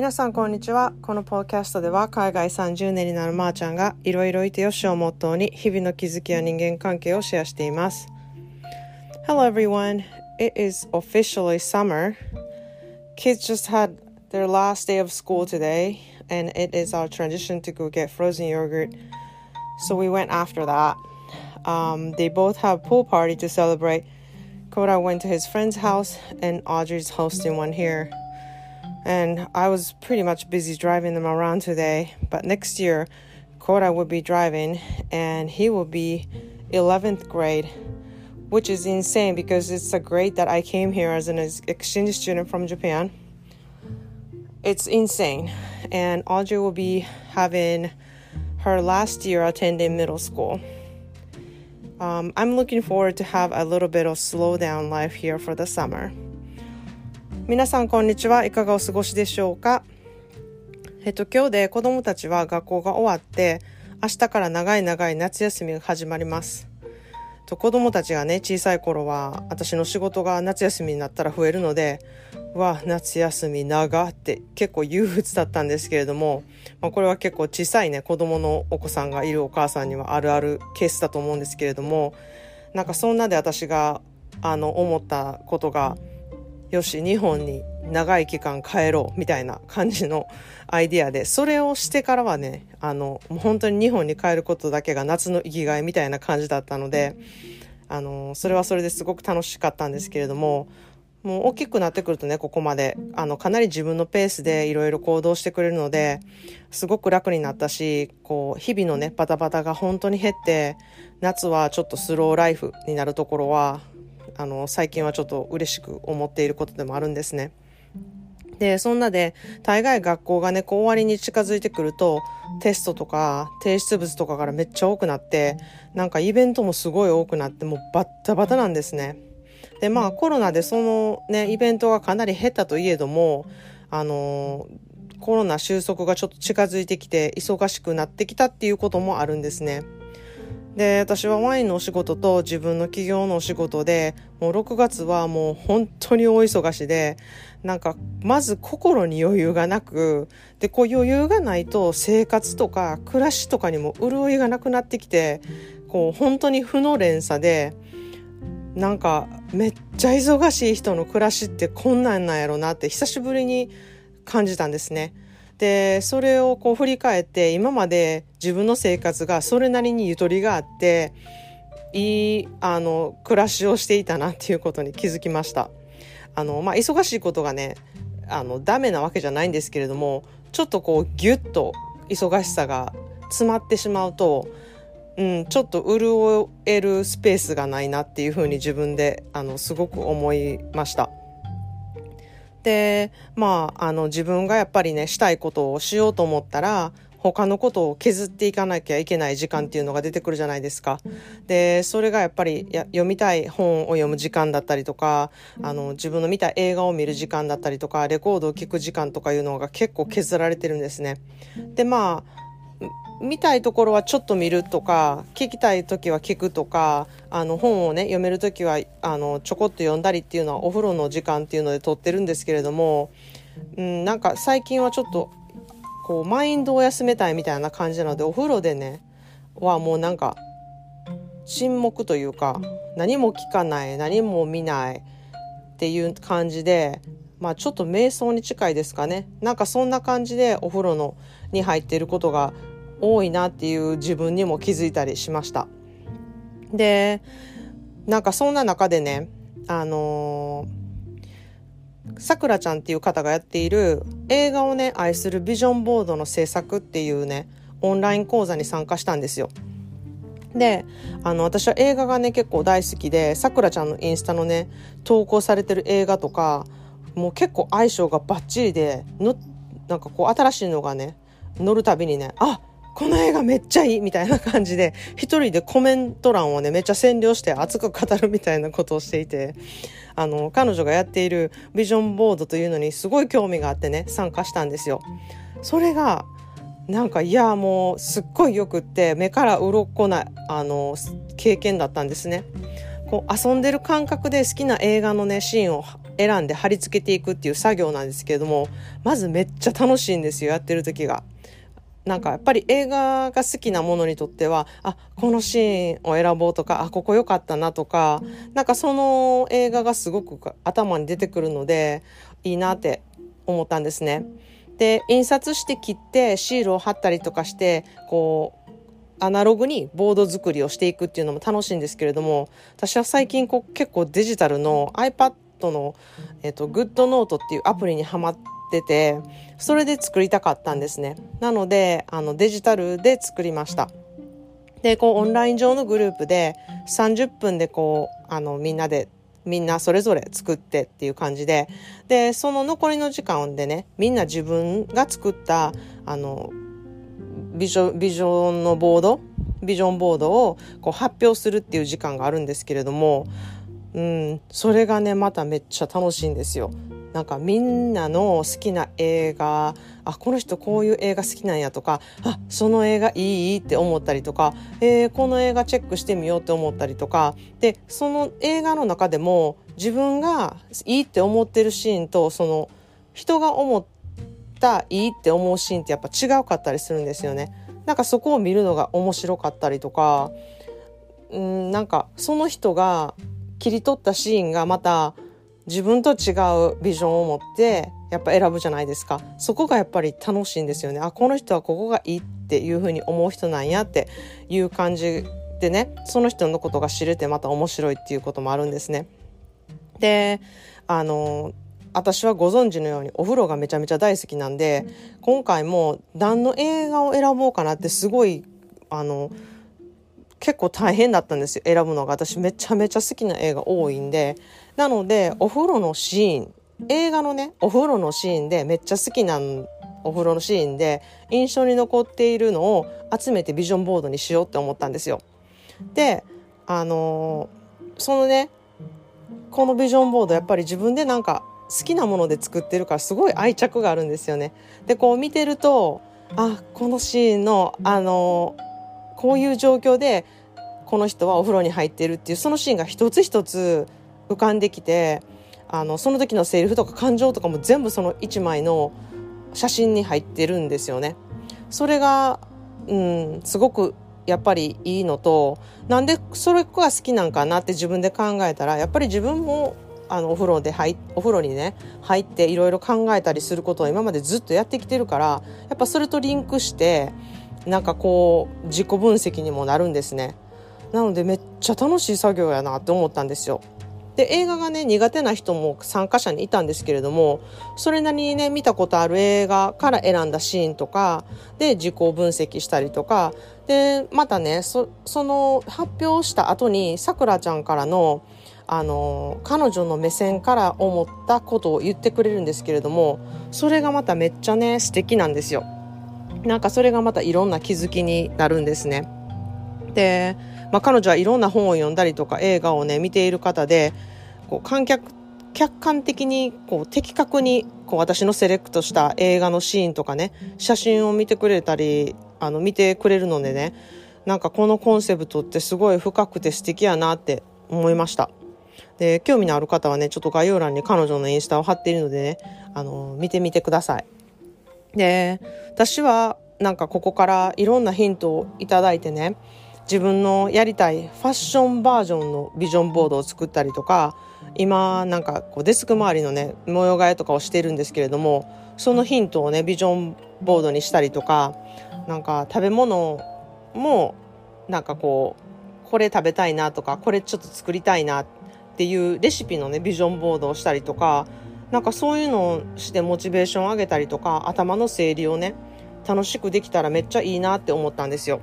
皆さんこんにちはこのポッドキャストでは海外30年になるまーちゃんがいろいろいてよしをモットーに日々の気づきや人間関係をシェアしています Hello everyone It is officially summer Kids just had their last day of school today and it is our tradition to go get frozen yogurt so we went after that um, they both have pool party to celebrate Koda went to his friend's house and Audrey's hosting one here and I was pretty much busy driving them around today. But next year, Koda will be driving, and he will be 11th grade, which is insane because it's a grade that I came here as an exchange student from Japan. It's insane, and Audrey will be having her last year attending middle school. Um, I'm looking forward to have a little bit of slow down life here for the summer. 皆さんこんにちは。いかがお過ごしでしょうか？えっと今日で子供たちは学校が終わって明日から長い長い夏休みが始まります。と子供たちがね小さい頃は私の仕事が夏休みになったら増えるのでわ夏休み長って結構憂鬱だったんですけれども、まあ、これは結構小さいね子供のお子さんがいるお母さんにはあるあるケースだと思うんですけれどもなんかそんなで私があの思ったことがよし日本に長い期間帰ろうみたいな感じのアイディアでそれをしてからはねあのもう本当に日本に帰ることだけが夏の生きがいみたいな感じだったのであのそれはそれですごく楽しかったんですけれどももう大きくなってくるとねここまであのかなり自分のペースでいろいろ行動してくれるのですごく楽になったしこう日々のねバタバタが本当に減って夏はちょっとスローライフになるところはあの最近はちょっと嬉しく思っていることでもあるんですね。でそんなで大概学校がねこう終わりに近づいてくるとテストとか提出物とかからめっちゃ多くなってなんかイベントもすごい多くなってもうバッタバタなんですね。でまあコロナでそのねイベントがかなり減ったといえどもあのコロナ収束がちょっと近づいてきて忙しくなってきたっていうこともあるんですね。で私はワインのお仕事と自分の企業のお仕事でもう6月はもう本当に大忙しでなんかまず心に余裕がなくでこう余裕がないと生活とか暮らしとかにも潤いがなくなってきてこう本当に負の連鎖でなんかめっちゃ忙しい人の暮らしってこんなんなんやろなって久しぶりに感じたんですね。でそれをこう振り返って今まで自分の生活がそれなりにゆとりがあっていいあの暮らしをしていたなっていうことに気づきましたあの、まあ、忙しいことがねあのダメなわけじゃないんですけれどもちょっとこうギュッと忙しさが詰まってしまうと、うん、ちょっと潤えるスペースがないなっていうふうに自分であのすごく思いました。でまああの自分がやっぱりねしたいことをしようと思ったら他のことを削っていかなきゃいけない時間っていうのが出てくるじゃないですか。でそれがやっぱり読みたい本を読む時間だったりとかあの自分の見た映画を見る時間だったりとかレコードを聴く時間とかいうのが結構削られてるんですね。でまあ見たいところはちょっと見るとか聞きたい時は聞くとかあの本をね読める時はあのちょこっと読んだりっていうのはお風呂の時間っていうので撮ってるんですけれども、うん、なんか最近はちょっとこうマインドを休めたいみたいな感じなのでお風呂でねはもうなんか沈黙というか何も聞かない何も見ないっていう感じでまあちょっと瞑想に近いですかね。なんかそんな感じでお風呂のに入っていることが多いなっていう自分にも気づいたりしました。で、なんかそんな中でね、あのさくらちゃんっていう方がやっている映画をね、愛するビジョンボードの制作っていうね、オンライン講座に参加したんですよ。で、あの、私は映画がね、結構大好きで、さくらちゃんのインスタのね、投稿されてる映画とか、もう結構相性がバッチリで、の、なんかこう新しいのがね、乗るたびにね、あこの映画めっちゃいいみたいな感じで、一人でコメント欄をね、めっちゃ占領して熱く語るみたいなことをしていて、あの、彼女がやっているビジョンボードというのにすごい興味があってね、参加したんですよ。それが、なんか、いや、もう、すっごいよくって、目から鱗な、あの、経験だったんですね。こう、遊んでる感覚で好きな映画のね、シーンを選んで貼り付けていくっていう作業なんですけれどもまずめっちゃ楽しいんですよやってる時が。なんかやっぱり映画が好きなものにとってはあこのシーンを選ぼうとかあここ良かったなとかなんかその映画がすごく頭に出てくるのでいいなって思ったんですね。で印刷して切ってシールを貼ったりとかしてこうアナログにボード作りをしていくっていうのも楽しいんですけれども私は最近こう結構デジタルの iPad の、えっと、グッドノートっていうアプリにはまっててそれで作りたかったんですねなのであのデジタルで作りましたでこうオンライン上のグループで30分でこうあのみんなでみんなそれぞれ作ってっていう感じででその残りの時間でねみんな自分が作ったあのビジョビジョンのボードビジョンボードをこう発表するっていう時間があるんですけれども、うん、それがねまためっちゃ楽しいんですよ。なんかみんなの好きな映画あこの人こういう映画好きなんやとかあその映画いいって思ったりとか、えー、この映画チェックしてみようって思ったりとかでその映画の中でも自分がいいって思ってるシーンとその人が思ったいいって思うシーンってやっぱ違うかったりするんですよね。なんかそこを見るのが面白かったりとかうんなんかその人が切り取ったシーンがまた自分と違うビジョンを持ってやっぱ選ぶじゃないですか。そこがやっぱり楽しいんですよね。あこの人はここがいいっていうふうに思う人なんやっていう感じでねその人のことが知れてまた面白いっていうこともあるんですね。であの私はご存知のようにお風呂がめちゃめちゃ大好きなんで今回も何の映画を選ぼうかなってすごいあの結構大変だったんですよ。選ぶのが。私めちゃめちゃ好きな映画多いんでなのでお風呂のシーン映画のねお風呂のシーンでめっちゃ好きなお風呂のシーンで印象に残っているのを集めてビジョンボードにしようって思ったんですよ。であのー、そのねこのビジョンボードやっぱり自分でなんか好きなもので作ってるからすごい愛着があるんですよね。でこう見てるとあこのシーンのあのーこういう状況でこの人はお風呂に入ってるっていうそのシーンが一つ一つ浮かんできてあのその時のセリフとか感情とかも全部その1枚の写真に入ってるんですよね。それが、うん、すごくやっぱりいいのとなんでそれが好きなんかなって自分で考えたらやっぱり自分もあのお風呂で入お風呂にね入っていろいろ考えたりすることを今までずっとやってきてるからやっぱそれとリンクしてなんかこう自己分析にもなるんですねなのでめっちゃ楽しい作業やなって思ったんですよで映画がね苦手な人も参加者にいたんですけれどもそれなりにね見たことある映画から選んだシーンとかで自己分析したりとかでまたねその発表した後にさくらちゃんからのあの彼女の目線から思ったことを言ってくれるんですけれどもそれがまためっちゃね素敵なんですよ。なんかそれがまたいろんな気づきになるんですね。で、まあ、彼女はいろんな本を読んだりとか映画をね見ている方でこう観客客観的にこう的確にこう私のセレクトした映画のシーンとかね写真を見てくれたりあの見てくれるのでねなんかこのコンセプトってすごい深くて素敵やなって思いました。で興味のある方はねちょっと概要欄に彼女のインスタを貼っているのでねあの見てみてください。で私はなんかここからいろんなヒントをいただいてね自分のやりたいファッションバージョンのビジョンボードを作ったりとか今なんかこうデスク周りのね模様替えとかをしているんですけれどもそのヒントをねビジョンボードにしたりとかなんか食べ物もなんかこうこれ食べたいなとかこれちょっと作りたいなっていうレシピのねビジョンボードをしたりとかなんかそういうのをしてモチベーションを上げたりとか頭の整理をね楽しくできたらめっちゃいいなって思ったんですよ。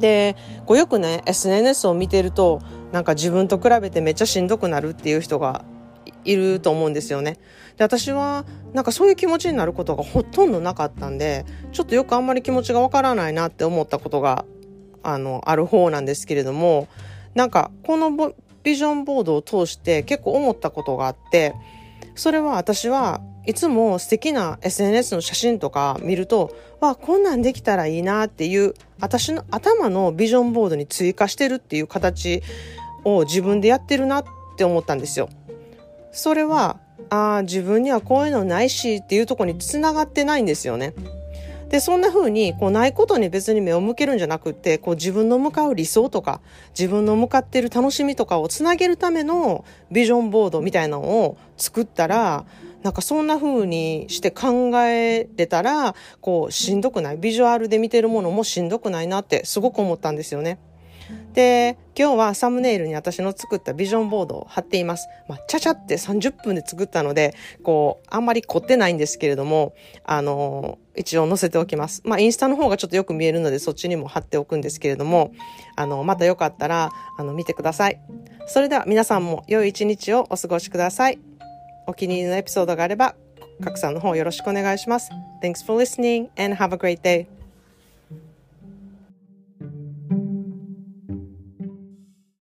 でこうよくね SNS を見てるとなんか自分と比べてめっちゃしんどくなるっていう人がいると思うんですよね。で私はなんかそういう気持ちになることがほとんどなかったんでちょっとよくあんまり気持ちがわからないなって思ったことがあのある方なんですけれどもなんかこのビジョンボードを通して結構思ったことがあってそれは私はいつも素敵な SNS の写真とか見ると、わ、こんなんできたらいいなっていう、私の頭のビジョンボードに追加してるっていう形を自分でやってるなって思ったんですよ。それはあ自分にはこういうのないしっていうとこにつながってないんですよね。で、そんな風に、こう、ないことに別に目を向けるんじゃなくって、こう、自分の向かう理想とか、自分の向かってる楽しみとかをつなげるためのビジョンボードみたいなのを作ったら、なんかそんな風にして考えれたら、こう、しんどくない？ビジュアルで見てるものもしんどくないなってすごく思ったんですよね。で、今日はサムネイルに私の作ったビジョンボードを貼っています。まあ、ちゃちゃって30分で作ったので、こう、あんまり凝ってないんですけれども、あの一応載せておきます。まあ、インスタの方がちょっとよく見えるので、そっちにも貼っておくんですけれども、あの、またよかったら、あの、見てください。それでは皆さんも良い一日をお過ごしください。お気に入りのエピソードがあれば、拡散の方よろしくお願いします。Thanks for listening and have a great day.